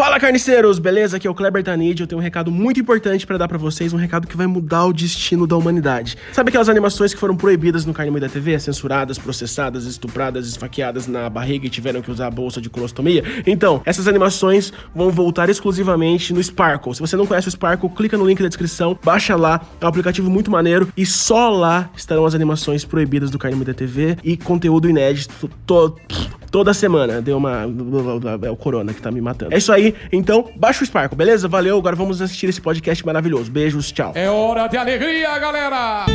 Fala carniceiros, beleza? Aqui é o Kleber Tanid. Eu tenho um recado muito importante pra dar pra vocês, um recado que vai mudar o destino da humanidade. Sabe aquelas animações que foram proibidas no Carne Moída TV, censuradas, processadas, estupradas, esfaqueadas na barriga e tiveram que usar a bolsa de colostomia? Então, essas animações vão voltar exclusivamente no Sparkle. Se você não conhece o Sparkle, clica no link da descrição, baixa lá, é um aplicativo muito maneiro e só lá estarão as animações proibidas do Carne Moída TV e conteúdo inédito to toda semana. Deu uma é o corona que tá me matando. É isso aí. Então, baixa o Sparkle, beleza? Valeu. Agora vamos assistir esse podcast maravilhoso. Beijos, tchau. É hora de alegria, galera!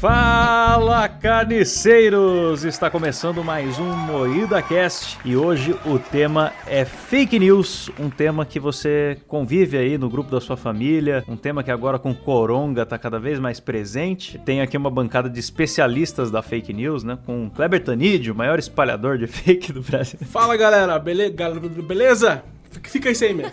Fala carniceiros! Está começando mais um Moída Cast e hoje o tema é fake news, um tema que você convive aí no grupo da sua família, um tema que agora com Coronga está cada vez mais presente. Tem aqui uma bancada de especialistas da fake news, né? Com Kleber Tanid, o maior espalhador de fake do Brasil. Fala galera, Bele gal beleza? Fica aí sem mesmo.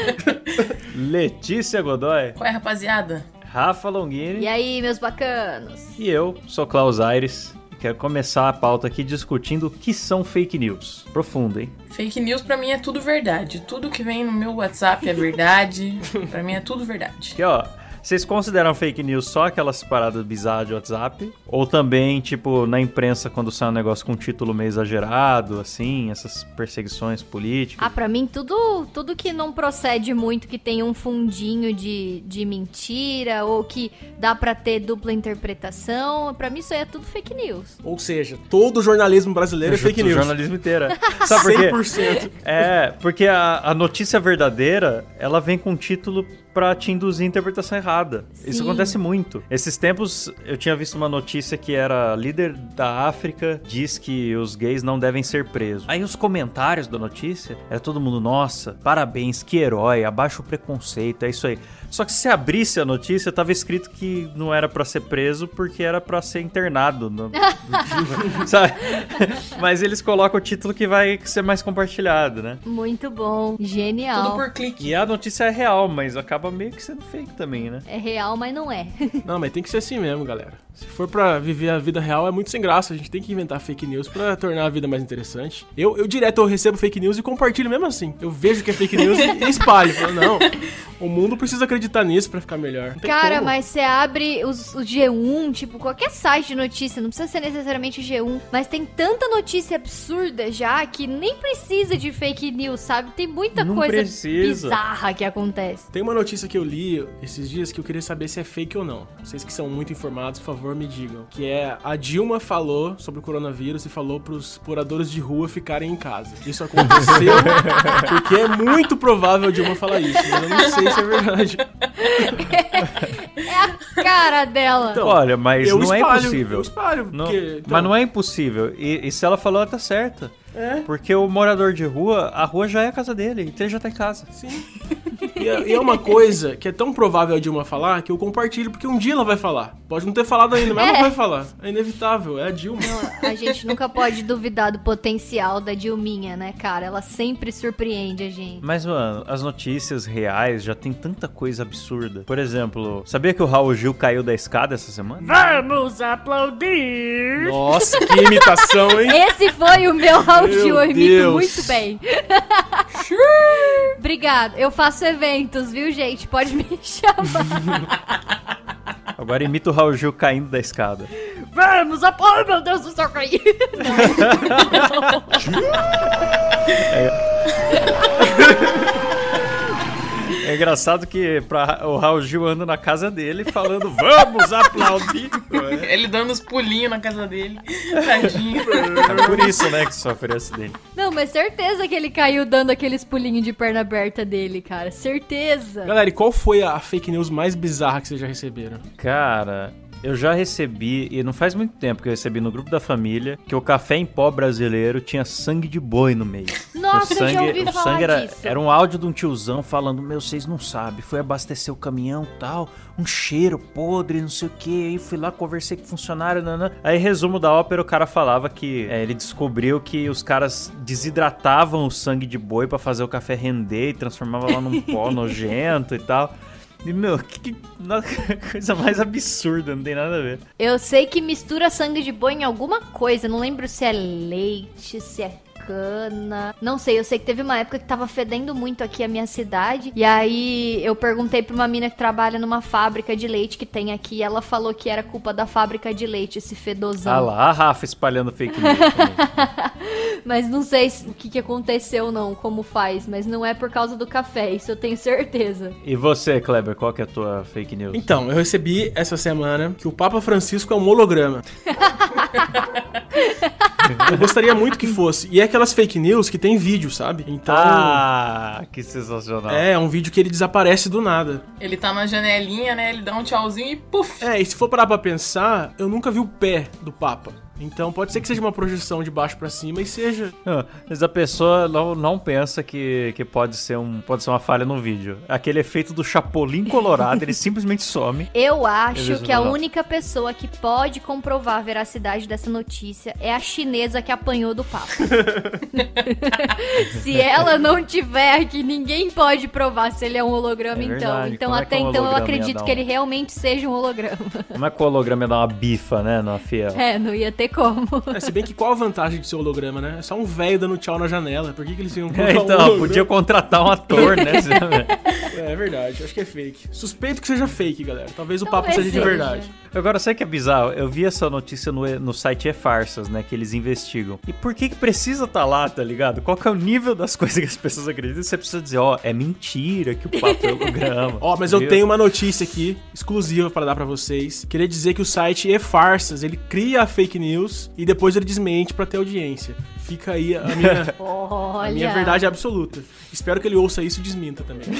Letícia Godoy. Qual é, rapaziada? Rafa Longini. E aí, meus bacanos? E eu, sou Klaus Aires. Quero começar a pauta aqui discutindo o que são fake news. Profundo, hein? Fake news pra mim é tudo verdade. Tudo que vem no meu WhatsApp é verdade. pra mim é tudo verdade. Aqui, ó. Vocês consideram fake news só aquelas paradas bizarras de WhatsApp? Ou também, tipo, na imprensa, quando sai um negócio com título meio exagerado, assim, essas perseguições políticas? Ah, pra mim, tudo, tudo que não procede muito, que tem um fundinho de, de mentira, ou que dá pra ter dupla interpretação, pra mim isso aí é tudo fake news. Ou seja, todo o jornalismo brasileiro é fake news. O jornalismo inteiro. Sabe por quê? 100%. É, porque a, a notícia verdadeira, ela vem com título pra te induzir a interpretação errada. Sim. Isso acontece muito. Esses tempos eu tinha visto uma notícia que era líder da África diz que os gays não devem ser presos. Aí os comentários da notícia era todo mundo, nossa, parabéns, que herói, abaixa o preconceito, é isso aí. Só que se abrisse a notícia, tava escrito que não era pra ser preso porque era pra ser internado. no- Sabe? Mas eles colocam o título que vai ser mais compartilhado, né? Muito bom, Tudo genial. por clique. E a notícia é real, mas acaba meio que sendo fake também, né? É real, mas não é. Não, mas tem que ser assim mesmo, galera. Se for pra viver a vida real, é muito sem graça. A gente tem que inventar fake news pra tornar a vida mais interessante. Eu, eu direto eu recebo fake news e compartilho mesmo assim. Eu vejo que é fake news e, e espalho. Falo, não, o mundo precisa acreditar nisso pra ficar melhor. Cara, como. mas você abre os, o G1, tipo, qualquer site de notícia, não precisa ser necessariamente o G1, mas tem tanta notícia absurda já que nem precisa de fake news, sabe? Tem muita Não coisa precisa. bizarra que acontece. Tem uma notícia que eu li esses dias que eu queria saber se é fake ou não. Vocês que são muito informados, por favor, me digam. Que é a Dilma falou sobre o coronavírus e falou pros moradores de rua ficarem em casa. Isso aconteceu porque é muito provável a Dilma falar isso, mas eu não sei se é verdade. É a cara dela. Então, Olha, mas eu não é espalho, impossível. Eu espalho, Não- porque, então, Mas não é impossível. E, e se ela falou, ela tá certa. É. Porque o morador de rua, a rua já é a casa dele, então ele já tá em casa. Sim. E é, e é uma coisa que é tão provável a Dilma falar que eu compartilho, porque um dia ela vai falar. Pode não ter falado ainda, mas ela É. vai falar. É inevitável, é a Dilma. A gente nunca pode duvidar do potencial da Dilminha, né, cara? Ela sempre surpreende a gente. Mas, mano, as notícias reais já tem tanta coisa absurda. Por exemplo, sabia que o Raul Gil caiu da escada essa semana? Vamos aplaudir! Nossa, que imitação, hein? Esse foi o meu Raul Gil, eu imito Deus. muito bem. Obrigado. Eu faço eventos, viu, gente? Pode me chamar. Agora imita o Raul Gil caindo da escada. Vamos aplaudir! Meu Deus do céu, caí! É engraçado que pra, o Raul Gil anda na casa dele falando vamos aplaudir. Ele dando os pulinhos na casa dele. Tadinho. É por isso, né, que sofre acidente. Não, mas certeza que ele caiu dando aqueles pulinhos de perna aberta dele, cara. Certeza. Galera, e qual foi a fake news mais bizarra que vocês já receberam? Cara, eu já recebi, e não faz muito tempo que eu recebi no grupo da família, que o café em pó brasileiro tinha sangue de boi no meio. Nossa, o sangue, eu já ouvi o falar sangue era, disso. era um áudio de um tiozão falando: Meu, vocês não sabem, fui abastecer o caminhão tal, um cheiro podre, não sei o que. Aí fui lá, conversei com o funcionário. Nanã. Aí, resumo da ópera, o cara falava que é, ele descobriu que os caras desidratavam o sangue de boi pra fazer o café render e transformava lá num pó nojento e tal. Meu, que, que coisa mais absurda, não tem nada a ver. Eu sei que mistura sangue de boi em alguma coisa. Não lembro se é leite, se é Americana. Não sei, eu sei que teve uma época que tava fedendo muito aqui a minha cidade. E aí eu perguntei pra uma mina que trabalha numa fábrica de leite que tem aqui. E ela falou que era culpa da fábrica de leite, esse fedozão. Ah lá, a Rafa espalhando fake news. Mas não sei se- o que, que aconteceu, não, como faz. Mas não é por causa do café, isso eu tenho certeza. e você, Kleber, qual que é a tua fake news? Então, eu recebi essa semana que o Papa Francisco é um holograma. eu gostaria muito que fosse. E é aquelas fake news que tem vídeo, sabe? Então. Ah, que sensacional. É, é um vídeo que ele desaparece do nada. Ele tá na janelinha, né? Ele dá um tchauzinho e puf! É, e se for parar pra pensar, eu nunca vi o pé do Papa. Então pode ser que seja uma projeção de baixo pra cima e seja. Mas a pessoa não, não pensa que, que pode, ser um, pode ser uma falha no vídeo. Aquele efeito do Chapolin Colorado, ele simplesmente some. Eu acho que a Bruno. única pessoa que pode comprovar a veracidade dessa notícia é a chinesa que apanhou do Papa. se ela não tiver aqui, ninguém pode provar se ele é um holograma, É então. Então, Como é que até um então, eu acredito que um- ele realmente seja um holograma. Como é que o holograma ia dar uma bifa, né, na fiel? É, não ia ter como. É, se bem que qual a vantagem de ser holograma, né? É só um velho dando tchau na janela. Por que, que eles iam É, colocar um então, holograma? podia contratar um ator, né? É, é verdade, acho que é fake. Suspeito que seja fake, galera. Talvez o Talvez papo seja de seja. verdade. Agora, sabe que é bizarro? Eu vi essa notícia no, no site E-Farsas, né? Que eles investigam. E por que que precisa estar lá, tá ligado? Qual que é o nível das coisas que as pessoas acreditam? Você precisa dizer, ó, é mentira que o papo é holograma. Ó, mas eu tenho uma notícia aqui, exclusiva pra dar pra vocês. Queria dizer que o site E-Farsas, ele cria a fake news e depois ele desmente pra ter audiência. Fica aí a minha, Olha. a minha verdade absoluta. Espero que ele ouça isso e desminta também.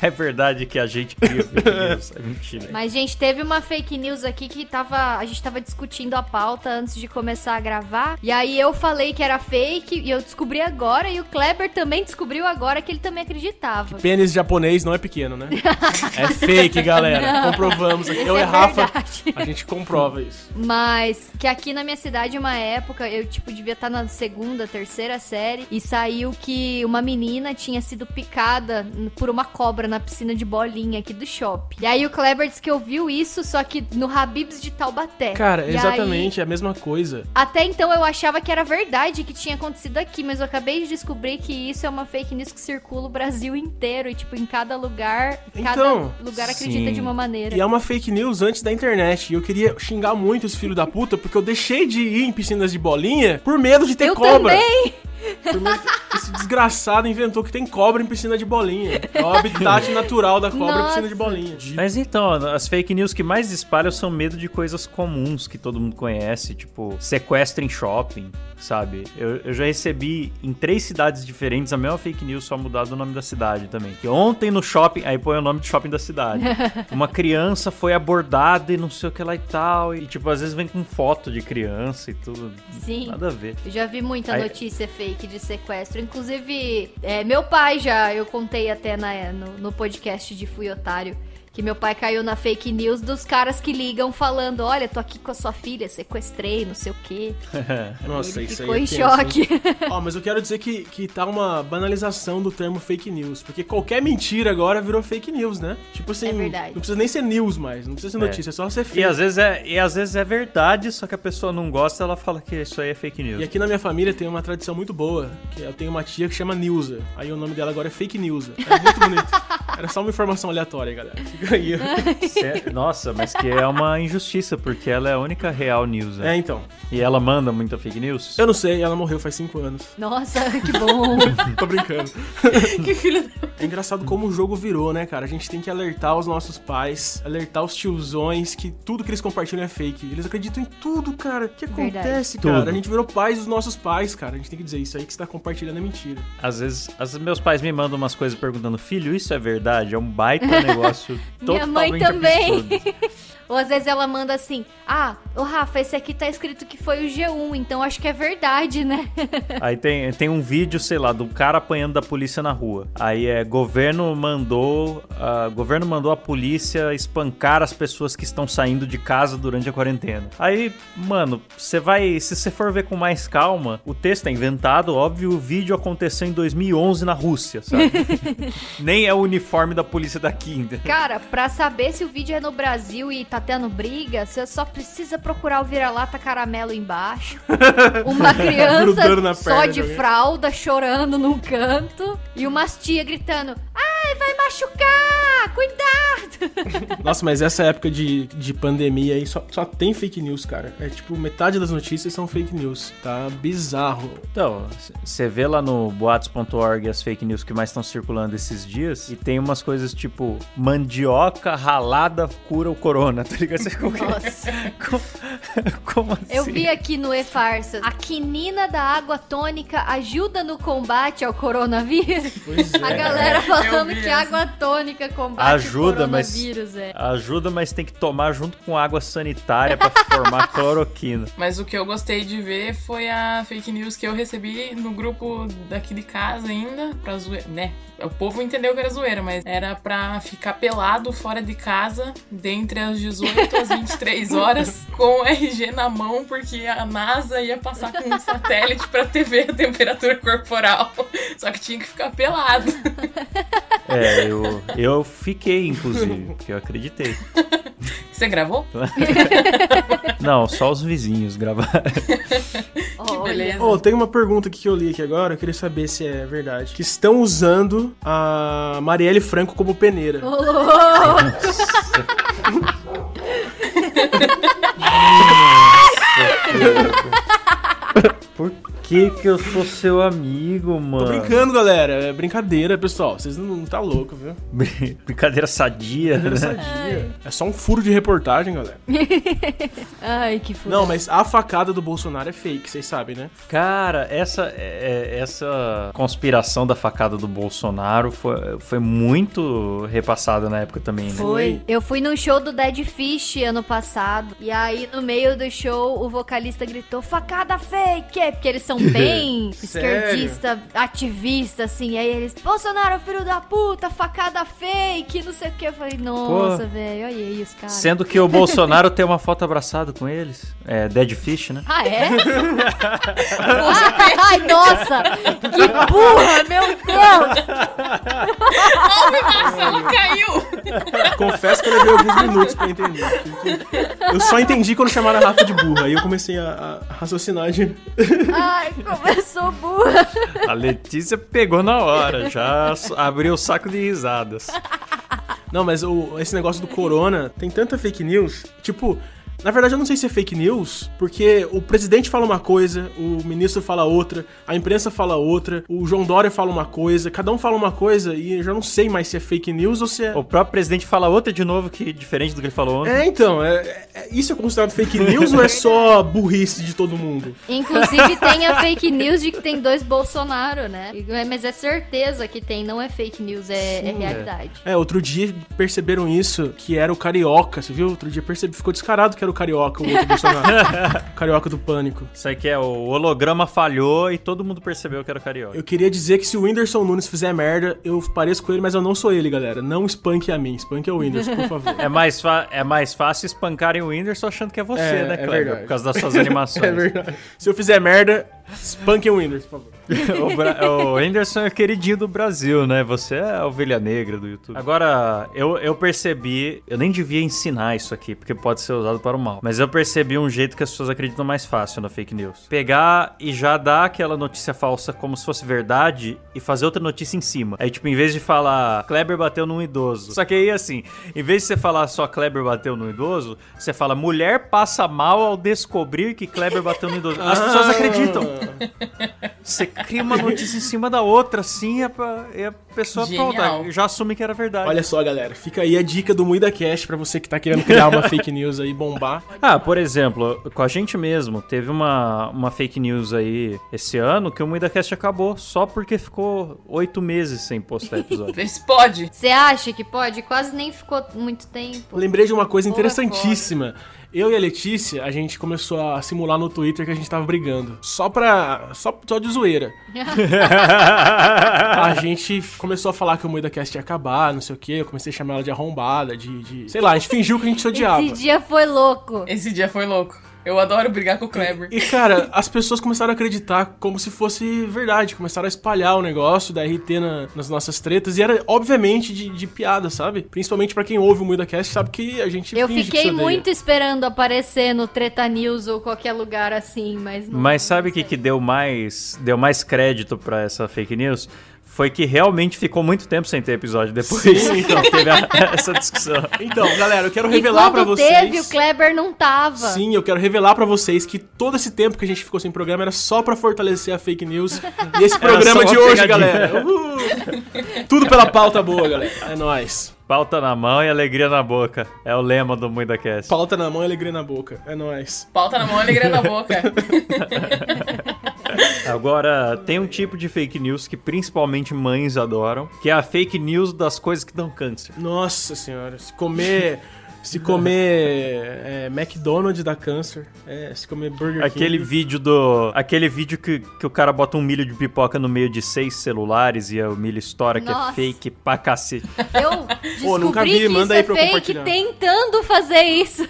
É verdade que a gente cria fake news. É mentira. Mas, gente, teve uma fake news aqui que tava. A gente tava discutindo a pauta antes de começar a gravar. E aí eu falei que era fake e eu descobri agora. E o Kleber também descobriu agora que ele também acreditava. Pênis japonês não é pequeno, né? É fake, galera. Comprovamos aqui. Isso Eu e é a Rafa, a gente comprova isso. Mas que aqui na minha cidade, uma época, eu, tipo, devia estar na segunda, terceira série, e saiu que uma menina tinha sido picada por uma cobra na piscina de bolinha aqui do shopping. E aí o Kleber disse que ouviu isso, só que no Habibs de Taubaté. Cara, E aí- exatamente é a mesma coisa. Até então eu achava que era verdade que tinha acontecido aqui, mas eu acabei de descobrir que isso é uma fake news que circula o Brasil inteiro e tipo em cada lugar, cada Então, lugar acredita sim. de uma maneira. E é uma fake news antes da internet. E eu queria xingar muito os filhos da puta, porque eu deixei de ir em piscinas de bolinha por medo de ter Eu cobra. também. Esse desgraçado inventou que tem cobra em piscina de bolinha. É o habitat natural da cobra em piscina de bolinha. Mas então, as fake news que mais espalham são medo de coisas comuns que todo mundo conhece, tipo sequestro em shopping, sabe? Eu, eu já recebi em três cidades diferentes a mesma fake news, só mudado o nome da cidade também. Que ontem no shopping, aí põe o nome do shopping da cidade. Uma criança foi abordada e não sei o que lá e tal. E tipo, às vezes vem com foto de criança e tudo. Sim. Nada a ver. Eu já vi muita Aí- notícia fake de sequestro. Inclusive, é, meu pai já, eu contei até na- no, no podcast de Fui Otário, que meu pai caiu na fake news dos caras que ligam falando: Olha, tô aqui com a sua filha, sequestrei, não sei o quê. Nossa, Ele isso ficou aí é em tenso, choque. Ó, mas eu quero dizer que, que tá uma banalização do termo fake news. Porque qualquer mentira agora virou fake news, né? Tipo assim, É verdade. não precisa nem ser news mais, não precisa ser É. notícia, é só ser E fake. às, vezes é, e às vezes é verdade, só que a pessoa não gosta, ela fala que isso aí é fake news. E aqui na minha família tem uma tradição muito boa, que eu tenho uma tia que chama Nilza. Aí o nome dela agora é Fake Nilza. É muito bonito. Era só uma informação aleatória, galera. Fica Cê- Nossa, mas que é uma injustiça, porque ela é a única real news, né? É, então. E ela manda muita fake news? Eu não sei, ela morreu faz cinco anos. Nossa, que bom. Tô brincando. que filho. É engraçado como o jogo virou, né, cara? A gente tem que alertar os nossos pais, alertar os tiozões que tudo que eles compartilham é fake. Eles acreditam em tudo, cara. O que acontece, Tudo. cara? A gente virou pais dos nossos pais, cara. A gente tem que dizer isso aí que você tá compartilhando é mentira. Às vezes, às vezes meus pais me mandam umas coisas perguntando, filho, isso é verdade? É um baita negócio Minha mãe também. absurdo. Ou às vezes ela manda assim: Ah, ô Rafa, esse aqui tá escrito que foi o G1, então acho que é verdade, né? Aí tem, tem um vídeo, sei lá, do cara apanhando da polícia na rua. Aí é governo mandou, a, governo mandou a polícia espancar as pessoas que estão saindo de casa durante a quarentena. Aí, mano, você vai, se você for ver com mais calma, o texto é inventado, óbvio, o vídeo aconteceu em 2011 na Rússia, sabe? Nem é o uniforme da polícia daqui, entendeu? Cara, pra saber se o vídeo é no Brasil e tá tendo briga, você só precisa procurar o vira-lata caramelo embaixo. Uma criança só de fralda chorando num canto e umas tia gritando: Ai, vai machucar! Cuidado! Nossa, mas essa época de, de pandemia aí só, só tem fake news, cara. É tipo, metade das notícias são fake news. Tá bizarro. Então, você vê lá no boatos.org as fake news que mais estão circulando esses dias e tem umas coisas tipo mandioca ralada cura o corona, tá ligado? Nossa. como, assim? Eu vi aqui no E-Farsa: a quinina da água tônica ajuda no combate ao coronavírus. Pois A é. galera falando que água tônica combate Ajuda, o mas- coronavírus, é. Ajuda, mas tem que tomar junto com água sanitária pra formar cloroquina. Mas o que eu gostei de ver foi a fake news que eu recebi no grupo daqui de casa ainda, pra zoeira, né? O povo entendeu que era zoeira, mas era pra ficar pelado fora de casa, dentre as 18 às 23 horas, com RG na mão, porque a NASA ia passar com um satélite pra ter ver a temperatura corporal. Só que tinha que ficar pelado. É, eu, eu fiquei, inclusive, porque eu acreditei. Você gravou? Não, só os vizinhos gravaram. Olha. beleza. Ô, tem uma pergunta aqui que eu li aqui agora, eu queria saber se é verdade. Que estão usando a Marielle Franco como peneira. Ô, louco. Por que que eu sou seu amigo, mano? Tô brincando, galera. É brincadeira, pessoal. Vocês não, não tá louco, viu? Brin- Brincadeira sadia, né? Sadia. É só um furo de reportagem, galera. Ai, que foda. Não, mas a facada do Bolsonaro é fake, vocês sabem, né? Cara, essa, é- é- essa conspiração da facada do Bolsonaro foi, foi muito repassada na época também, né? Foi. Eu fui num show do Dead Fish ano passado. E aí, no meio do show, o vocalista gritou: facada fake! Porque eles são bem Sério? esquerdista, ativista, assim. Aí eles, Bolsonaro, filho da puta, facada fake, não sei o que. Eu falei, nossa, velho, olha aí os caras. Sendo que o Bolsonaro tem uma foto abraçado com eles. É Dead Fish, né? Ah, é? Ai, nossa! Que burra, meu Deus! Caiu! Confesso que eu levei alguns minutos pra entender. Eu só entendi quando chamaram a Rafa de burra. Aí eu comecei a, a raciocinar de. Ai, como eu sou burra! A Letícia pegou na hora, já abriu o saco de risadas. Não, mas o- esse negócio do corona tem tanta fake news. Tipo, na verdade eu não sei se é fake news, porque o presidente fala uma coisa, o ministro fala outra, a imprensa fala outra, o João Dória fala uma coisa, cada um fala uma coisa e eu já não sei mais se é fake news ou se é. O próprio presidente fala outra de novo, que diferente do que ele falou ontem. É, então, é, é- isso é considerado fake news ou é só burrice de todo mundo? Inclusive tem a fake news de que tem dois Bolsonaro, né? Mas é certeza que tem, não é fake news, é, é realidade. É, outro dia perceberam isso, que era o Carioca, você viu? Outro dia percebi, ficou descarado que era o Carioca, o outro Bolsonaro. o Carioca do Pânico. Isso aí que é, o holograma falhou e todo mundo percebeu que era carioca. Eu queria dizer que se o Whindersson Nunes fizer merda, eu pareço com ele, mas eu não sou ele, galera. Não espanque a mim, espanque o Whindersson, por favor. É mais, é mais fácil espancarem o Whindersson achando que é você, É, né, é Kleber? verdade. por causa das suas animações. É verdade. Se eu fizer merda, espanque o Whindersson, por favor. o, Bra- o Whindersson é o queridinho do Brasil, né? Você é a ovelha negra do YouTube. Agora, eu, eu percebi, eu nem devia ensinar isso aqui, porque pode ser usado para o mal. Mas eu percebi um jeito que as pessoas acreditam mais fácil na fake news. Pegar e já dar aquela notícia falsa como se fosse verdade e fazer outra notícia em cima. Aí, tipo, em vez de falar Kleber bateu num idoso. Só que aí, assim, em vez de você falar só Kleber bateu num idoso, você fala mulher passa mal ao descobrir que Kleber bateu no idoso. As pessoas Ah. acreditam. Você cria uma notícia em cima da outra, assim, e a, e a pessoa Genial. pronta, já assume que era verdade. Olha só, galera. Fica aí a dica do Muida Cash pra você que tá querendo criar uma fake news aí, bombar. Ah, por exemplo, com a gente mesmo, teve uma, uma fake news aí esse ano que o MuidaCast acabou só porque ficou oito meses sem postar episódio. Vê se pode. Você acha que pode? Quase nem ficou muito tempo. Lembrei de uma coisa Porra, interessantíssima. Eu e a Letícia, a gente começou a simular no Twitter que a gente tava brigando. Só pra. Só, só de zoeira. A gente começou a falar que o Moeda Cast ia acabar, não sei o quê. Eu comecei a chamar ela de arrombada, de, de- Sei lá, a gente fingiu que a gente se odiava. Esse dia foi louco. Esse dia foi louco. Eu adoro brigar com o Kleber. E, cara, as pessoas começaram a acreditar como se fosse verdade. Começaram a espalhar o negócio da RT na- nas nossas tretas. E era, obviamente, de, de piada, sabe? Principalmente pra quem ouve o Muida Cast, sabe que a gente Eu fiquei odeia. muito esperando aparecer no Treta News ou qualquer lugar assim, mas não. Mas sabe o que, que deu mais deu mais crédito pra essa fake news? Foi que realmente ficou muito tempo sem ter episódio depois. Sim, então. teve a- essa discussão. Então, galera, eu quero E revelar pra quando vocês... teve, o Kleber não tava. Sim, eu quero revelar pra vocês que todo esse tempo que a gente ficou sem programa era só pra fortalecer a fake news. E esse programa de hoje, pegadinha. galera. Uhul. Tudo pela pauta boa, galera. É nóis. Pauta na mão e alegria na boca. É o lema do MuidaCast. Pauta na mão e alegria na boca. É nóis. Pauta na mão, alegria na boca. Agora, tem um tipo de fake news que principalmente mães adoram, que é a fake news das coisas que dão câncer. Nossa senhora, se comer. Se comer é, McDonald's dá câncer. É, se comer Burger Aquele King. vídeo do. Aquele vídeo que, que o cara bota um milho de pipoca no meio de seis celulares e o milho estoura, que é fake pra cacete. Eu descobri Pô, nunca vi, que manda aí é pra eu fake compartilhar. tentando fazer isso.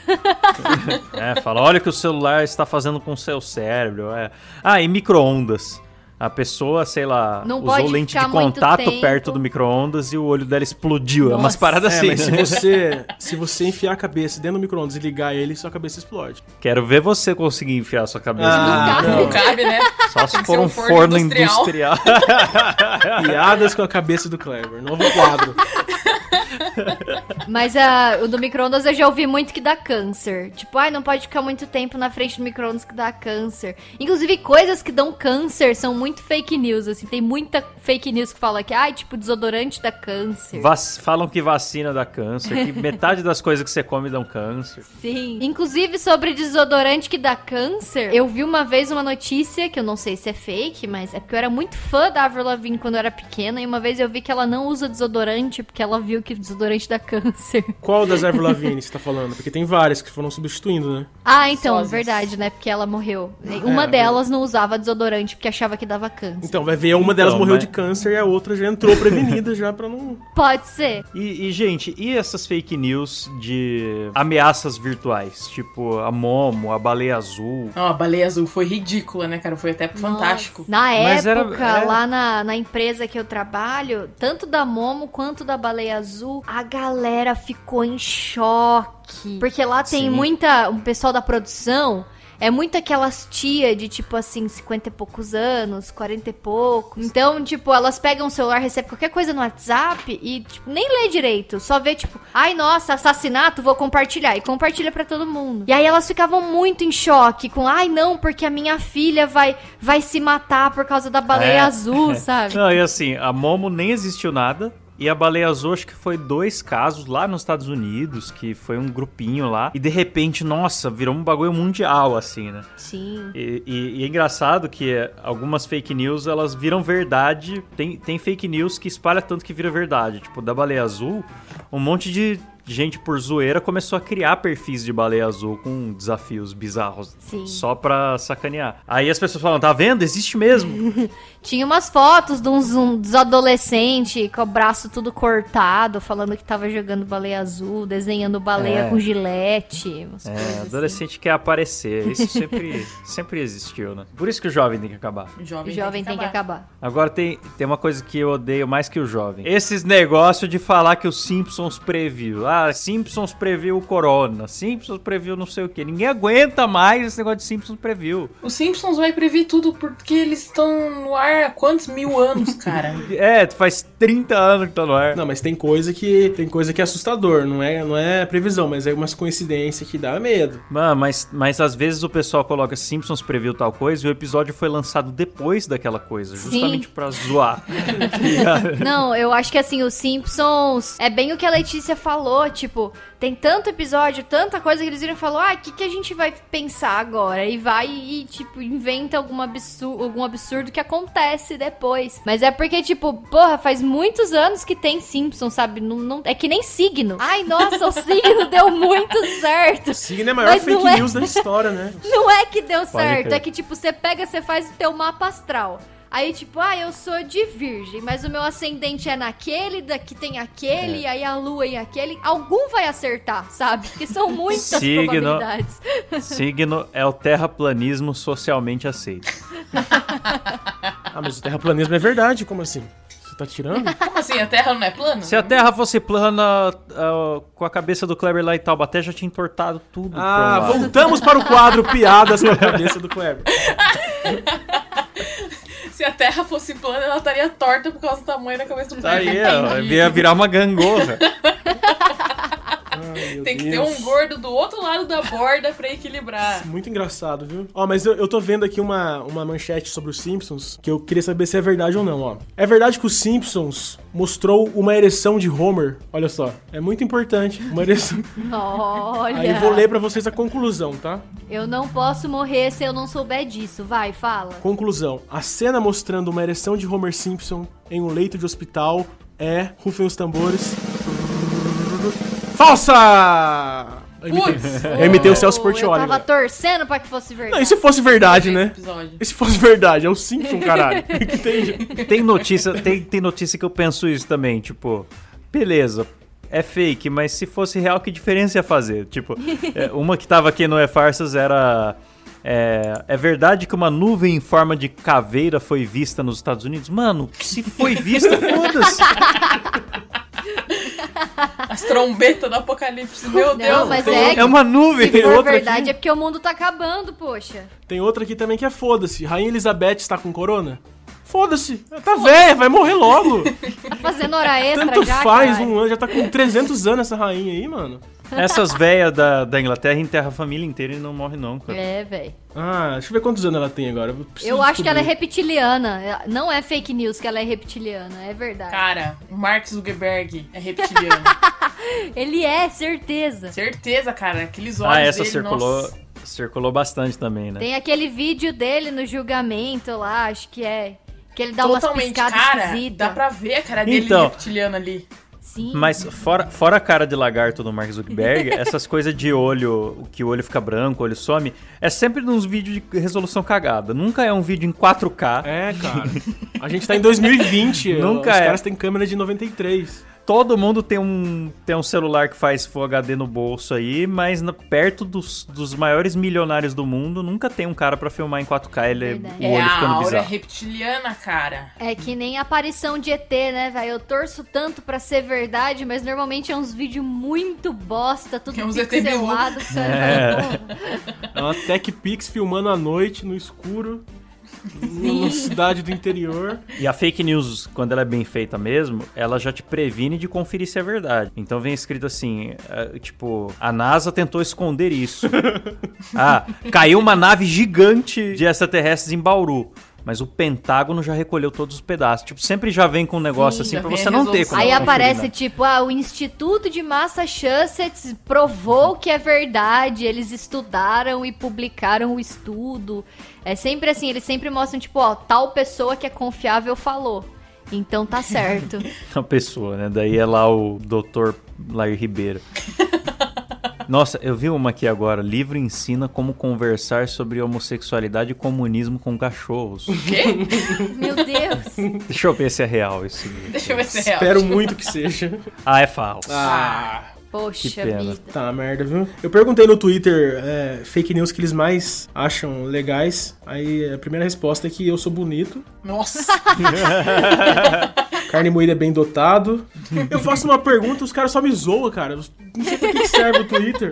É, fala, olha o que o celular está fazendo com o seu cérebro. É. Ah, e micro-ondas. A pessoa, sei lá, Não usou lente de contato perto do micro-ondas e o olho dela explodiu. É umas Nossa. paradas É, assim, mas se você, se você enfiar a cabeça dentro do micro-ondas e ligar ele, sua cabeça explode. Quero ver você conseguir enfiar a sua cabeça. Ah, no não. Não cabe, né? Só se for um um forno, forno industrial. Piadas com a cabeça do Kleber. Novo quadro. Mas ah, o do micro-ondas eu já ouvi muito que dá câncer. Tipo, ai, não pode ficar muito tempo na frente do micro-ondas que dá câncer. Inclusive, coisas que dão câncer são muito fake news, assim. Tem muita fake news que fala que, ai, tipo, desodorante dá câncer. Vac- Falam que vacina dá câncer, que metade das coisas que você come dão câncer. Sim. Inclusive, sobre desodorante que dá câncer, eu vi uma vez uma notícia, que eu não sei se é fake, mas é porque eu era muito fã da Avril Lavigne quando eu era pequena, e uma vez eu vi que ela não usa desodorante, porque ela viu que desodorante dá câncer. Qual das Avril Lavigne você tá falando? Porque tem várias que foram substituindo, né? Ah, então, Sozas. verdade, né? Porque ela morreu. Uma É, delas não usava desodorante porque achava que dava câncer. Então, vai ver, uma delas Então, morreu mas- de câncer e a outra já entrou prevenida já pra não... Pode ser. E, e, gente, e essas fake news de ameaças virtuais? Tipo a Momo, a baleia azul. Não, a baleia azul foi ridícula, né, cara? Foi até fantástico. Na Mas era- época, é. lá na, na empresa que eu trabalho, tanto da Momo quanto da Baleia Azul, a galera ficou em choque. Porque lá tem Sim. muita. Um pessoal da produção. É muito aquelas tia de tipo assim, 50 e poucos anos, 40 e poucos. Então, tipo, elas pegam o celular, recebem qualquer coisa no WhatsApp e, tipo, nem lê direito. Só vê, tipo, ai, nossa, assassinato, vou compartilhar. E compartilha pra todo mundo. E aí elas ficavam muito em choque com, ai, não, porque a minha filha vai, vai se matar por causa da baleia É. azul, sabe? Não, e assim, a Momo nem existiu nada. E a baleia azul, acho que foi dois casos lá nos Estados Unidos, que foi um grupinho lá. E de repente, nossa, virou um bagulho mundial, assim, né? Sim. E, e- e é engraçado que algumas fake news elas viram verdade. Tem, tem fake news que espalha tanto que vira verdade. Tipo, da baleia azul, um monte de gente por zoeira começou a criar perfis de baleia azul com desafios bizarros. Sim. Só pra sacanear. Aí as pessoas falam, tá vendo? Existe mesmo. Tinha umas fotos de uns, uns adolescentes com o braço tudo cortado, falando que tava jogando baleia azul, desenhando baleia É. com gilete. Umas É, assim. adolescente quer aparecer. Isso sempre, sempre existiu, né? Por isso que o jovem tem que acabar. O O jovem, jovem tem que acabar. Agora tem, tem uma coisa que eu odeio mais que o jovem. Esses negócios de falar que o Simpsons previu. Ah, Simpsons previu o Corona. Simpsons previu não sei o que. Ninguém aguenta mais esse negócio de Simpsons previu. Os Simpsons vai prever tudo porque eles estão no ar há quantos mil anos, cara? É, faz 30 anos que tá no ar. Não, mas tem coisa que tem coisa que é assustador, não é, não é previsão, mas é umas coincidências que dá medo. Mano, mas, mas às vezes o pessoal coloca Simpsons previu tal coisa e o episódio foi lançado depois daquela coisa, justamente pra zoar. Não, eu acho que assim, os Simpsons é bem o que a Letícia falou, tipo, tem tanto episódio, tanta coisa que eles viram e falou, ah, o que, que a gente vai pensar agora? E vai e, tipo, inventa algum absurdo, algum absurdo que acontece depois. Mas é porque, tipo, porra, faz muitos anos que tem Simpsons, sabe? Não, não- é que nem signo. Ai, nossa, o signo deu muito certo. Signo é a maior Mas fake não é. news da história, né? Não é que deu certo, crer. é que tipo, você pega, você faz o teu mapa astral. Aí, tipo, ah, eu sou de virgem, mas o meu ascendente é naquele, daqui tem aquele, É. aí a lua em aquele. Algum vai acertar, sabe? Porque são muitas Signo. probabilidades. Signo é o terraplanismo socialmente aceito. Ah, mas o terraplanismo é verdade, como assim? Você tá tirando? Como assim? A Terra não é plana? Se a Terra fosse plana, ah, com a cabeça do Kleber lá em Taubaté, já tinha entortado tudo. Ah, voltamos para o quadro Piadas com a cabeça do Kleber. Se a Terra fosse plana, ela estaria torta por causa do tamanho da cabeça do Tá aí, ó, ia virar uma gangorra. Ai, Tem que ter Deus. um gordo do outro lado da borda pra equilibrar. Muito engraçado, viu? Ó, mas eu, eu tô vendo aqui uma, uma manchete sobre os Simpsons que eu queria saber se é verdade ou não, ó. É verdade que os Simpsons mostrou uma ereção de Homer? Olha só, é muito importante. Uma ereção. Olha. Aí eu vou ler pra vocês a conclusão, tá? Eu não posso morrer se eu não souber disso. Vai, fala. Conclusão. A cena mostrando uma ereção de Homer Simpson em um leito de hospital é. Rufem os tambores. Falsa! Eu Putz! eu imitei o Celso Eu Portioli. tava agora. torcendo pra que fosse verdade. Não, e se fosse verdade, né? E se fosse verdade? É o Simpson, caralho. Tem notícia, tem, tem notícia que eu penso isso também, tipo, beleza, é fake, mas se fosse real, que diferença ia fazer? Tipo, é, uma que tava aqui no E Farsas era. É, é verdade que uma nuvem em forma de caveira foi vista nos Estados Unidos? Mano, se foi vista, foda-se. As trombetas do apocalipse, meu Deus. Não, mas tem é É uma nuvem. se for outra verdade aqui. é porque o mundo tá acabando, poxa. Tem outra aqui também que é foda-se. Rainha Elizabeth está com corona? Foda-se. Tá velha, vai morrer logo. Tá fazendo hora extra Tanto já, faz caralho. um ano, já tá com 300 anos essa rainha aí, mano. Essas véias da, da Inglaterra enterram a família inteira e não morre não, cara. É, velho. Ah, deixa eu ver quantos anos ela tem agora. preciso Eu acho que ela é descobrir. reptiliana. Não é fake news que ela é reptiliana, é verdade. Cara, o Mark Zuckerberg é reptiliano. Ele é, certeza. Certeza, cara. Aqueles olhos Ah, essa dele, circulou, nossa. circulou bastante também, né? Tem aquele vídeo dele no julgamento lá, acho que é. Que ele dá umas Totalmente, piscadas cara. esquisitas. Dá pra ver a cara dele Então. reptiliano ali. Sim. Mas fora, fora a cara de lagarto do Mark Zuckerberg, essas coisas de olho, que o olho fica branco, o olho some, é sempre nos vídeos de resolução cagada. Nunca é um vídeo em 4K. É, cara. A gente tá em 2020. Nunca Os é. caras têm câmera de 93. Todo mundo tem um, tem um celular que faz Full HD no bolso aí, mas na- perto dos, dos maiores milionários do mundo, nunca tem um cara pra filmar em 4K, ele, Verdade. o É olho a ficando aura bizarro. reptiliana, cara. É que nem a aparição de ET, né, velho? Eu torço tanto pra ser verdade, mas normalmente é uns vídeos muito bosta, tudo É pixelado. que você É. vai falar, "Pô, É uma Tech Pix filmando à noite, no escuro. Numa cidade do interior. E a fake news, quando ela é bem feita mesmo, ela já te previne de conferir se é verdade. Então vem escrito assim, é, tipo, a NASA tentou esconder isso. ah, caiu uma nave gigante de extraterrestres em Bauru. Mas o Pentágono já recolheu todos os pedaços. Tipo, sempre já vem com um negócio Sim, assim pra você não ter como Aí aparece tipo, ah, o Instituto de Massachusetts provou que é verdade, eles estudaram e publicaram o estudo. É sempre assim, eles sempre mostram tipo, ó, tal pessoa que é confiável falou. Então tá certo. Uma pessoa, né? Daí é lá o Dr. Lair Ribeiro. Nossa, eu vi uma aqui agora. Livro ensina como conversar sobre homossexualidade e comunismo com cachorros. Quê? Meu Deus. Deixa eu ver se é real isso. Deixa eu ver se é real. Espero muito que seja. Ah, é falso. Ah, Poxa Que pena. vida. tá merda, viu? Eu perguntei no Twitter é, fake news que eles mais acham legais. Aí a primeira resposta é que eu sou bonito. Nossa. Carne moída é bem dotado. Eu faço uma pergunta, os caras só me zoam, cara. Não sei pra que que serve o Twitter.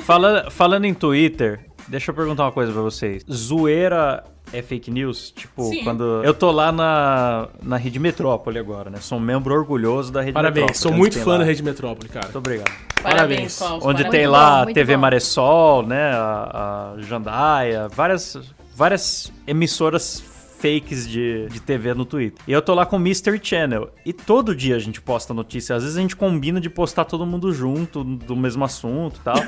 Fala- falando em Twitter, deixa eu perguntar uma coisa pra vocês. Zoeira é fake news? Tipo, Sim. quando. Eu tô lá na, na Rede Metrópole agora, né? Sou um membro orgulhoso da Rede Parabéns, Metrópole. sou onde muito fã lá- da Rede Metrópole, cara. Muito obrigado. Parabéns, Parabéns. Onde parabéns. tem lá bom, muito TV bom. Maressol, né? A, a Jandaia, várias, várias emissoras fakes de, de TV no Twitter. E eu tô lá com o Mystery Channel. E todo dia a gente posta notícia. Às vezes a gente combina de postar todo mundo junto, do mesmo assunto e tal.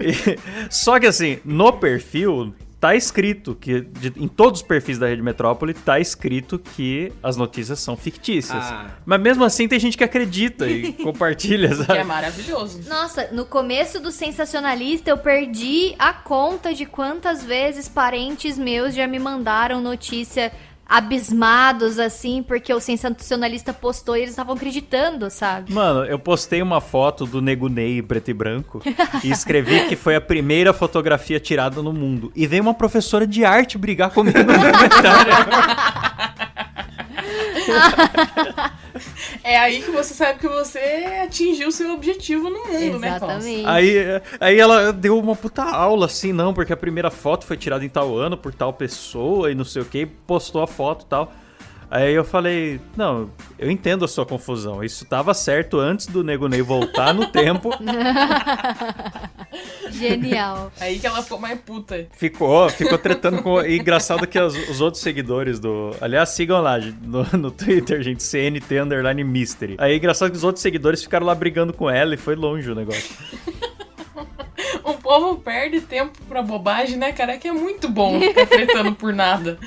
E- só que assim, no perfil. Tá escrito que, de- em todos os perfis da Rede Metrópole, tá escrito que as notícias são fictícias. Ah. Mas mesmo assim tem gente que acredita e compartilha, Que é sabe? maravilhoso. Nossa, no começo do Sensacionalista eu perdi a conta de quantas vezes parentes meus já me mandaram notícia. Abismados, assim, porque o sensacionalista postou e eles estavam acreditando, sabe? Mano, eu postei uma foto do Nego Ney preto e branco e escrevi que foi a primeira fotografia tirada no mundo. E veio uma professora de arte brigar comigo no comentário. É aí que você sabe que você atingiu o seu objetivo no mundo, né, Klaus? Exatamente. Aí, aí ela deu uma puta aula, assim, não, porque a primeira foto foi tirada em tal ano por tal pessoa e não sei o que, postou a foto e tal. Aí eu falei, não, eu entendo a sua confusão. Isso tava certo antes do Nego Ney voltar no tempo. Genial. Aí que ela ficou mais puta. Ficou, ficou tretando com. E engraçado que os, os outros seguidores do. Aliás, sigam lá no, no Twitter, gente, CNT Underline Mystery. Aí engraçado que os outros seguidores ficaram lá brigando com ela e foi longe o negócio. O povo perde tempo pra bobagem, né, cara? É que é muito bom ficar tretando por nada.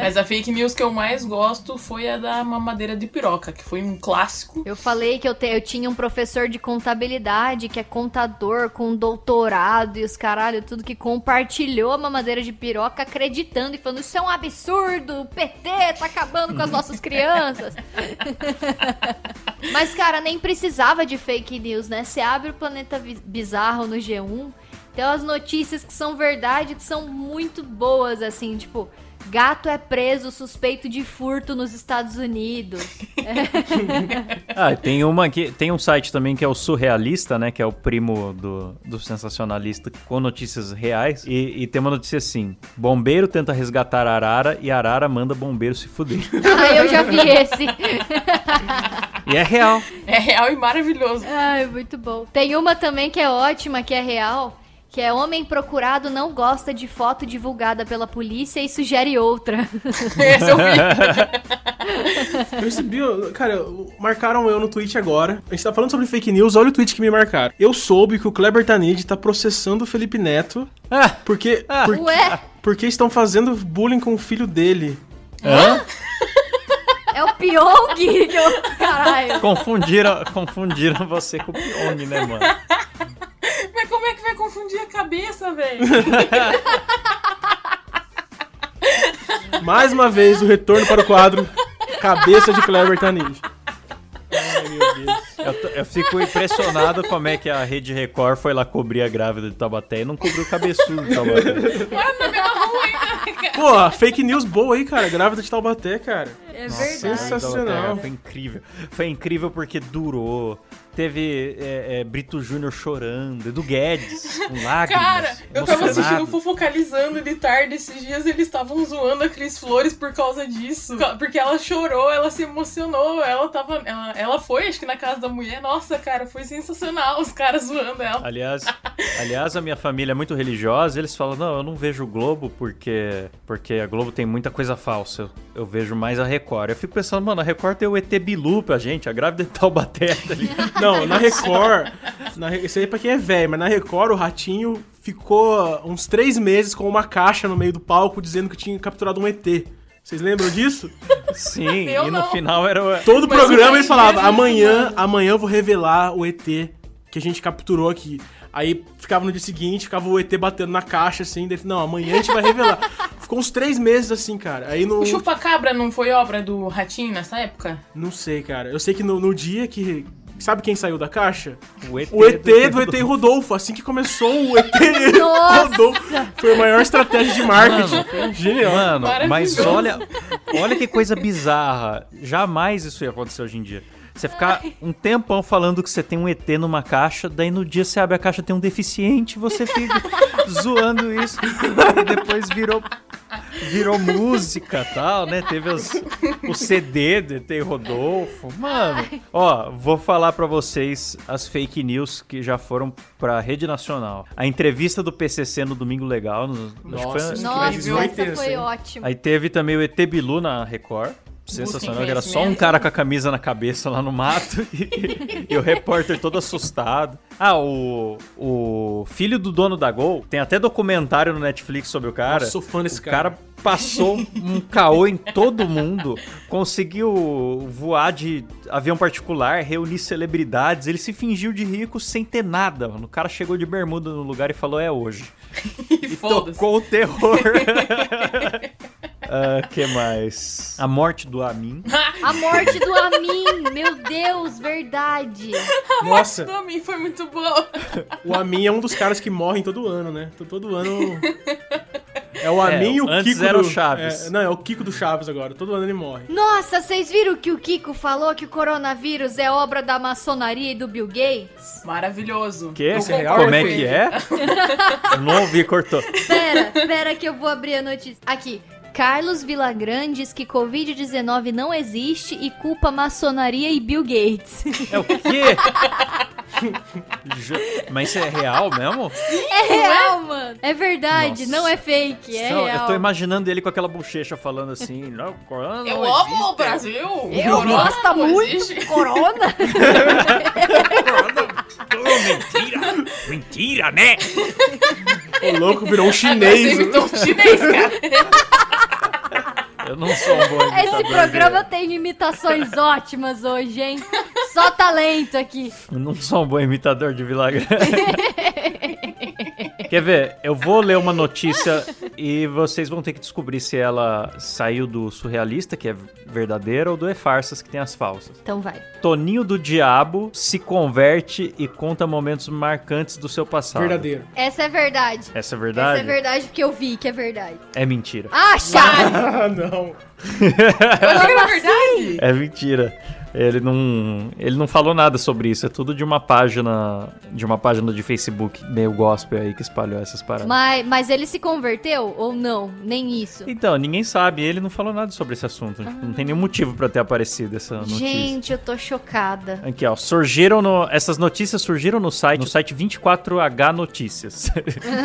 Mas a fake news que eu mais gosto foi a da mamadeira de piroca, que foi um clássico. Eu falei que eu, te- eu tinha um professor de contabilidade que é contador com doutorado e os caralho, tudo que compartilhou a mamadeira de piroca acreditando e falando: Isso é um absurdo, o PT tá acabando com as nossas crianças. Mas, cara, nem precisava de fake news, né? Você abre o Planeta Bizarro no G1, tem umas notícias que são verdade, que são muito boas, assim, tipo. Gato é preso suspeito de furto nos Estados Unidos. Ah, tem uma aqui, tem um site também que é o Surrealista, né? Que é o primo do, do sensacionalista com notícias reais. E, e tem uma notícia assim: bombeiro tenta resgatar Arara e Arara manda bombeiro se fuder. ah, eu já vi esse. E é real. É real e maravilhoso. Ai, muito bom. Tem uma também que é ótima, que é real. Que é homem procurado não gosta de foto divulgada pela polícia e sugere outra. Esse eu vi. Eu recebi, cara, marcaram eu no tweet agora. A gente tá falando sobre fake news, olha o tweet que me marcaram. Eu soube que o Kleber Tanid tá processando o Felipe Neto Ah, porque, por- Ué, porque estão fazendo bullying com o filho dele. hã? é o Pyong. Caralho. Confundiram, confundiram você com o Pyong, né, mano? Mas como é que vai confundir a cabeça, velho? Mais uma vez, o retorno para o quadro Cabeça de. Ai, meu Deus. Eu, eu fico impressionado como é que a Rede Record foi lá cobrir a grávida de Taubaté e não cobriu o cabeçudo de Taubaté. Pô, fake news boa aí, cara. Grávida de Taubaté, cara. É Sensacional. Taubaté Foi incrível. Foi incrível porque durou. Teve é, é, Brito Júnior chorando, Edu Guedes, com lágrimas. Cara, eu tava assistindo o Fofocalizando de tarde esses dias eles estavam zoando a Cris Flores por causa disso. Porque ela chorou, ela se emocionou, ela tava. Ela, ela foi, acho que na casa da mulher. Nossa, cara, foi sensacional os caras zoando ela. Aliás, aliás, a minha família é muito religiosa. Eles falam: não, eu não vejo o Globo porque, porque a Globo tem muita coisa falsa. Eu, eu vejo mais a Record. Eu fico pensando, mano, a Record tem o ET Bilu pra gente, a grávida de Taubaté, tá ligado? Não, na Record. Na, isso aí é pra quem é velho, mas na Record o ratinho ficou uns três meses com uma caixa no meio do palco dizendo que tinha capturado um ET. Vocês lembram disso? Sim, Eu e no não. final era o. Todo Mas programa o eles falavam: amanhã, mano. amanhã eu vou revelar o ET que a gente capturou aqui. Aí ficava no dia seguinte, ficava o ET batendo na caixa assim. Daí, não, amanhã a gente vai revelar. Ficou uns três meses assim, cara. Aí no. O Chupacabra não foi obra do Ratinho nessa época? Não sei, cara. Eu sei que no, no dia que. Sabe quem saiu da caixa? O ET, O ET do ET Rodolfo. Assim que começou o ET! Rodolfo. Foi a maior estratégia de marketing. Genial. Mano, mas olha, olha que coisa bizarra. Jamais isso ia acontecer hoje em dia. Você ficar um tempão falando que você tem um ET numa caixa, daí no dia você abre a caixa tem um deficiente, você fica zoando isso. E depois virou virou música tal, né? Teve os, o CD do ET Rodolfo. Mano, ó, vou falar pra vocês as fake news que já foram pra rede nacional. A entrevista do PCC no Domingo Legal. No, acho que foi- Nossa, acho que Nossa, foi essa tenso, foi ótima. Aí teve também o ET Bilu na Record. Sensacional, que era só um cara com a camisa na cabeça lá no mato e, e o repórter todo assustado. Ah, o, o filho do dono da Gol, tem até documentário no Netflix sobre o cara. Nossa, sou fã desse o cara. cara passou um caô em todo mundo, conseguiu voar de avião particular, reunir celebridades, ele se fingiu de rico sem ter nada, mano. O cara chegou de bermuda no lugar e falou, é hoje. E foda-se. Tocou o terror. Ah, que mais? A morte do Amin. A morte do Amin, meu Deus, verdade. Nossa, Pra mim foi muito bom. o Amin é um dos caras que morrem todo ano, né? Tô- Todo ano. É o Amin e o antes Kiko era o do Chaves. é, não, é o Kiko do Chaves agora. Todo ano ele morre. Nossa, vocês viram que o Kiko falou que o coronavírus é obra da maçonaria e do Bill Gates? Maravilhoso. Que? Esse é real Como é que é? Não ouvi, cortou. Pera, pera que eu vou abrir a notícia. Aqui. Carlos Villagrán diz que Covid-19 não existe e culpa maçonaria e Bill Gates. É o quê? Mas isso é real mesmo? É real, mano. É verdade, Nossa. não é fake, é Não, real. eu tô imaginando ele com aquela bochecha falando assim. Não, corona não Eu existe. amo o Brasil. Eu Corona gosto muito existe. do corona. Oh, mentira! Mentira, né? O louco virou um chinês. imitou um chinês, cara. Eu não sou um bom imitador Esse programa tem imitações ótimas hoje, hein? Só talento aqui. Eu não sou um bom imitador de Vilagrã. Quer ver? Eu vou ler uma notícia e vocês vão ter que descobrir se ela saiu do surrealista, que é verdadeira, ou do E-Farsas, que tem as falsas. Então vai. Toninho do Diabo se converte e conta momentos marcantes do seu passado. Verdadeiro. Essa é verdade. Essa é verdade? Essa é verdade porque eu vi que é verdade. É mentira. Ah, chato! Ah, não. Eu que era verdade. É mentira. Ele não, ele não falou nada sobre isso. É tudo de uma página, de uma página de Facebook meio gospel aí que espalhou essas paradas. Mas, mas ele se converteu ou não? Nem isso. Então, ninguém sabe. Ele não falou nada sobre esse assunto. Tipo, não tem nenhum motivo pra ter aparecido essa notícia. Gente, eu tô chocada. Aqui, ó. Surgiram no. Essas notícias surgiram no site, no site 24H Notícias.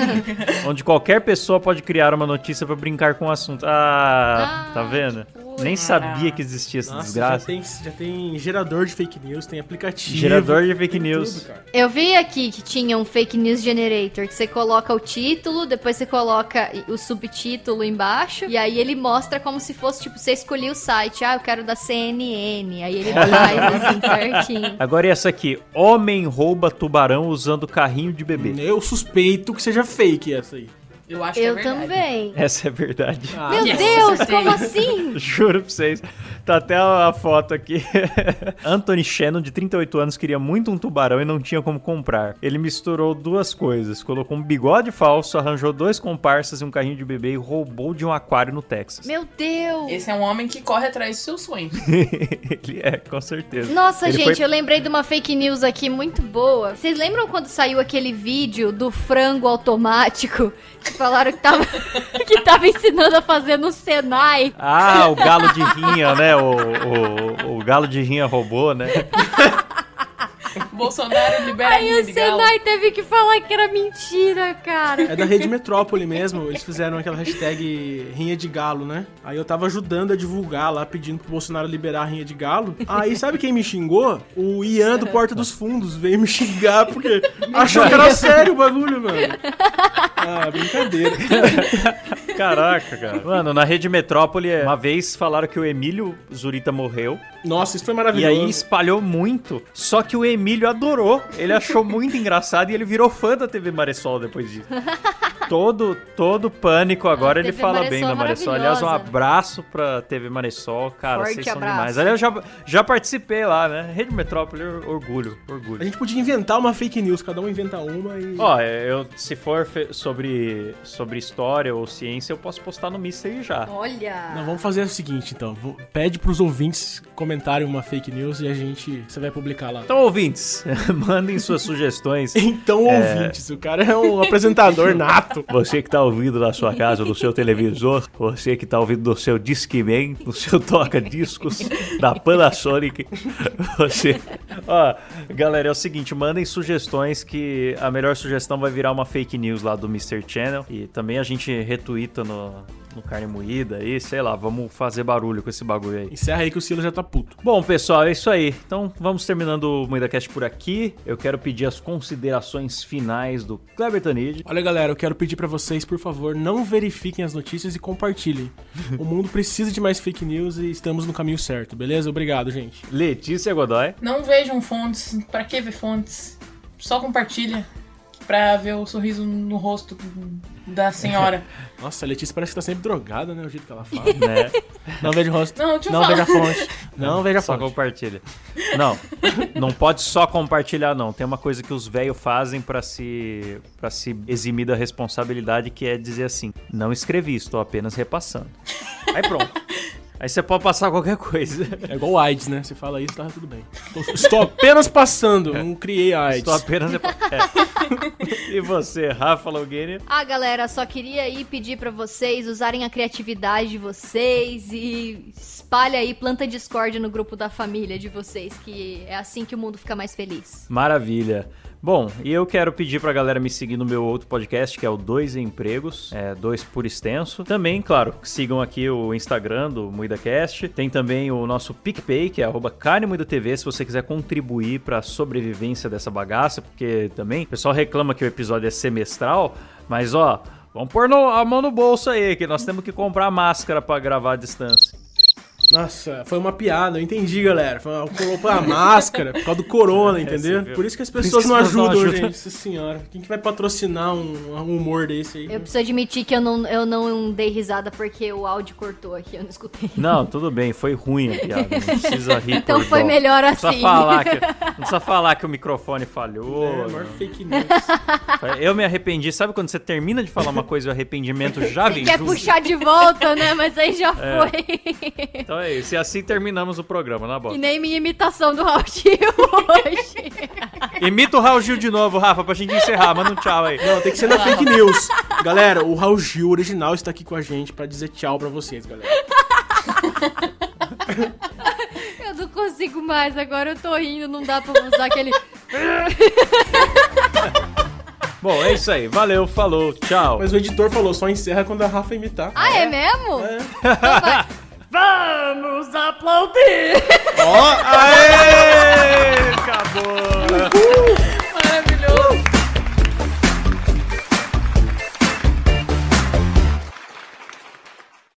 onde qualquer pessoa pode criar uma notícia pra brincar com o assunto. Ah, Ah, tá vendo? Nem sabia que existia essa Nossa, já desgraça. tem, já tem gerador de fake news, tem aplicativo. Gerador de fake news. tudo. Eu vi aqui que tinha um fake news generator, que você coloca o título, depois você coloca o subtítulo embaixo, e aí ele mostra como se fosse, tipo, você escolhia o site, ah, eu quero da CNN, aí ele faz assim certinho. Agora e essa aqui. Homem rouba tubarão usando carrinho de bebê. Eu suspeito que seja fake essa aí. Eu acho Eu que é verdade. também. Essa é verdade. Ah, Meu yes, Deus, como assim? Juro pra vocês. Tá até a foto aqui. Anthony Shannon, de 38 anos, queria muito um tubarão e não tinha como comprar. Ele misturou duas coisas. Colocou um bigode falso, arranjou dois comparsas e um carrinho de bebê e roubou de um aquário no Texas. Meu Deus. Esse é um homem que corre atrás dos seus sonhos. Ele é, com certeza. Nossa, Ele gente, foi- eu lembrei de uma fake news aqui muito boa. Vocês lembram quando saiu aquele vídeo do frango automático? Falaram que tava, que tava ensinando a fazer no Senai. Ah, o galo de rinha, né? O, o, o galo de rinha roubou, né? Bolsonaro libera Aí rinha o de galo. Senai teve que falar que era mentira, cara. É da rede Metrópole mesmo, eles fizeram aquela hashtag rinha de galo, né? Aí eu tava ajudando a divulgar lá, pedindo pro Bolsonaro liberar a rinha de galo. Aí sabe quem me xingou? O Ian do Porta dos Fundos veio me xingar porque achou que era sério o bagulho, mano. Ah, brincadeira. Caraca, cara. Mano, na rede Metrópole, uma vez falaram que o Emílio Zurita morreu. Nossa, isso foi E maravilhoso. aí espalhou muito. Só que o Emílio adorou. Ele achou muito engraçado e ele virou fã da TV Maressol depois disso. Todo, todo pânico agora ele TV fala Maressol bem da é Maressol. Aliás, um abraço pra TV Maressol. Cara, Forte vocês são abraço. demais. Aliás, eu já, já participei lá, né? Rede Metrópole, or- orgulho, A orgulho. gente podia inventar uma fake news, cada um inventa uma e. Ó, eu, se for sobre, sobre história ou ciência, eu posso postar no Mystery já. Olha. Não, vamos fazer o seguinte então. Pede pros ouvintes comentarem uma fake news e a gente. Você vai publicar lá. Então, ouvintes, mandem suas sugestões. Então, ouvintes, o cara é um apresentador nato. Você que tá ouvindo na sua casa, no seu televisor, você que tá ouvindo no seu Discman, no seu toca-discos da Panasonic, você... Ó, galera, é o seguinte, mandem sugestões que a melhor sugestão vai virar uma fake news lá do Mr. Channel e também a gente retuita no, no Carne Moída aí, sei lá, vamos fazer barulho com esse bagulho aí. Encerra aí que o Silas já tá puto. Bom, pessoal, é isso aí. Então, vamos terminando o MoedaCast por aqui. Eu quero pedir as considerações finais do Kleber Tanid. Olha, galera, eu quero pedir pra vocês, por favor, não verifiquem as notícias e compartilhem. o mundo precisa de mais fake news e estamos no caminho certo, beleza? Obrigado, gente. Letícia Godoy. Não vejam fontes. Pra que ver fontes? Só compartilha. Pra ver o sorriso no rosto da senhora. Nossa, a Letícia parece que tá sempre drogada, né? O jeito que ela fala. Né? Não vejo o rosto. Não, deixa eu Não falar. vejo a fonte. Não vejo a Só fonte. compartilha. Não, não pode só compartilhar, não. Tem uma coisa que os velhos fazem pra se para se eximir da responsabilidade, que é dizer assim: não escrevi, estou apenas repassando. Aí pronto. Aí você pode passar qualquer coisa. É igual o AIDS, né? Você fala isso, tá tudo bem. Estou, estou apenas passando, não criei AIDS. Estou apenas repa- é. E você, Rafa Longini? Ah, galera, só queria aí pedir pra vocês usarem a criatividade de vocês e espalha aí, planta discórdia no grupo da família de vocês, que é assim que o mundo fica mais feliz. Maravilha. Bom, e eu quero pedir pra galera me seguir no meu outro podcast, que é o Dois Empregos, é, dois por extenso. Também, claro, sigam aqui o Instagram do MuidaCast. Tem também o nosso PicPay, que é arroba TV, se você quiser contribuir pra sobrevivência dessa bagaça, porque também o pessoal reclama que o episódio é semestral, mas ó, vamos pôr no- a mão no bolso aí, que nós temos que comprar máscara pra gravar à distância. Nossa, foi uma piada, eu entendi, galera. Foi uma, colocou a máscara por causa do corona, entendeu? viu? Por isso que as pessoas que não ajudam, ajudam. gente. Nossa senhora. Quem que vai patrocinar um, um humor desse aí? Eu preciso admitir que eu não, eu não dei risada porque o áudio cortou aqui, eu não escutei. Não, tudo bem, foi ruim a piada. Não precisa rir. Então por foi dó. melhor Não precisa assim. falar que, não precisa falar que o microfone falhou. É, maior fake news. Eu me arrependi. Sabe quando você termina de falar uma coisa e o arrependimento já vem Quer junto? puxar de volta, né? Mas aí já É. foi. Então é isso. E assim terminamos o programa, na boa. E nem minha imitação do Raul Gil hoje. Imita o Raul Gil de novo, Rafa, pra gente encerrar. Manda um tchau aí. Não, tem que ser na fake news. Galera, o Raul Gil original está aqui com a gente pra dizer tchau pra vocês, galera. Eu não consigo mais, agora eu tô rindo, não dá pra usar aquele. Bom, é isso aí. Valeu, falou, tchau. Mas o editor falou, só encerra quando a Rafa imitar. Ah, é mesmo? É. Então vai. Vamos aplaudir! Ó, oh, aê! Acabou! Uhul. Maravilhoso!